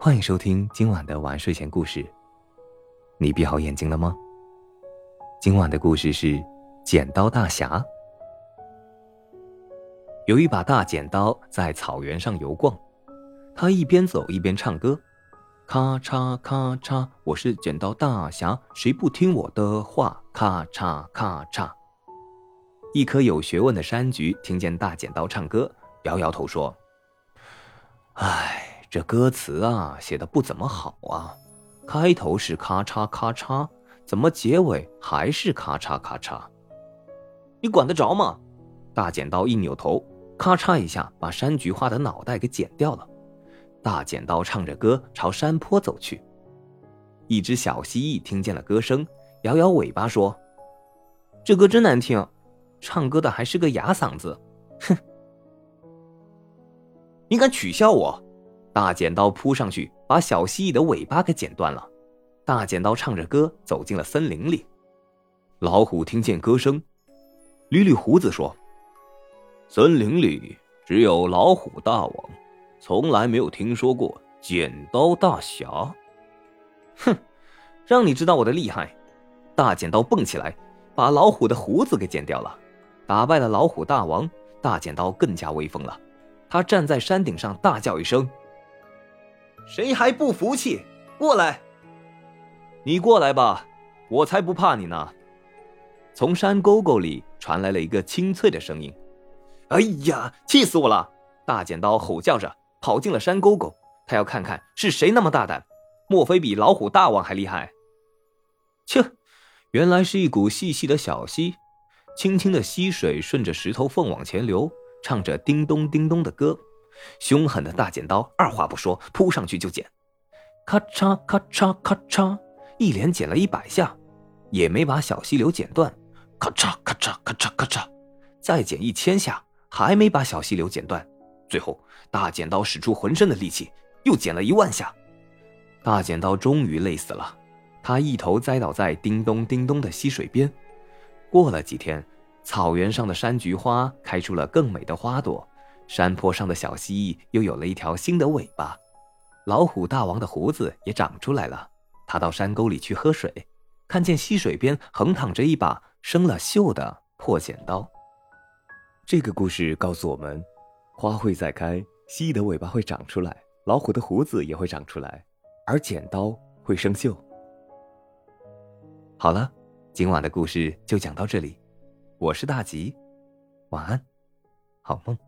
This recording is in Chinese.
欢迎收听今晚的晚睡前故事。你闭好眼睛了吗？今晚的故事是《剪刀大侠》。有一把大剪刀在草原上游逛，他一边走一边唱歌：“咔嚓咔嚓，我是剪刀大侠，谁不听我的话？咔嚓咔嚓。”一棵有学问的山菊听见大剪刀唱歌，摇摇头说：“唉。”这歌词啊，写的不怎么好啊！开头是咔嚓咔嚓，怎么结尾还是咔嚓咔嚓？你管得着吗？大剪刀一扭头，咔嚓一下把山菊花的脑袋给剪掉了。大剪刀唱着歌朝山坡走去。一只小蜥蜴听见了歌声，摇摇尾巴说：“这歌真难听，唱歌的还是个哑嗓子。”哼！你敢取笑我？大剪刀扑上去，把小蜥蜴的尾巴给剪断了。大剪刀唱着歌走进了森林里。老虎听见歌声，捋捋胡子说：“森林里只有老虎大王，从来没有听说过剪刀大侠。”哼，让你知道我的厉害！大剪刀蹦起来，把老虎的胡子给剪掉了，打败了老虎大王。大剪刀更加威风了，他站在山顶上大叫一声。谁还不服气？过来！你过来吧，我才不怕你呢。从山沟沟里传来了一个清脆的声音。哎呀，气死我了！大剪刀吼叫着跑进了山沟沟，他要看看是谁那么大胆，莫非比老虎大王还厉害？切，原来是一股细细的小溪，清清的溪水顺着石头缝往前流，唱着叮咚叮咚的歌。凶狠的大剪刀二话不说扑上去就剪，咔嚓咔嚓咔嚓，一连剪了一百下，也没把小溪流剪断。咔嚓咔嚓咔嚓咔嚓，再剪一千下，还没把小溪流剪断。最后，大剪刀使出浑身的力气，又剪了一万下。大剪刀终于累死了，他一头栽倒在叮咚叮咚的溪水边。过了几天，草原上的山菊花开出了更美的花朵。山坡上的小蜥蜴又有了一条新的尾巴，老虎大王的胡子也长出来了。他到山沟里去喝水，看见溪水边横躺着一把生了锈的破剪刀。这个故事告诉我们：花会再开，蜥蜴的尾巴会长出来，老虎的胡子也会长出来，而剪刀会生锈。好了，今晚的故事就讲到这里。我是大吉，晚安，好梦。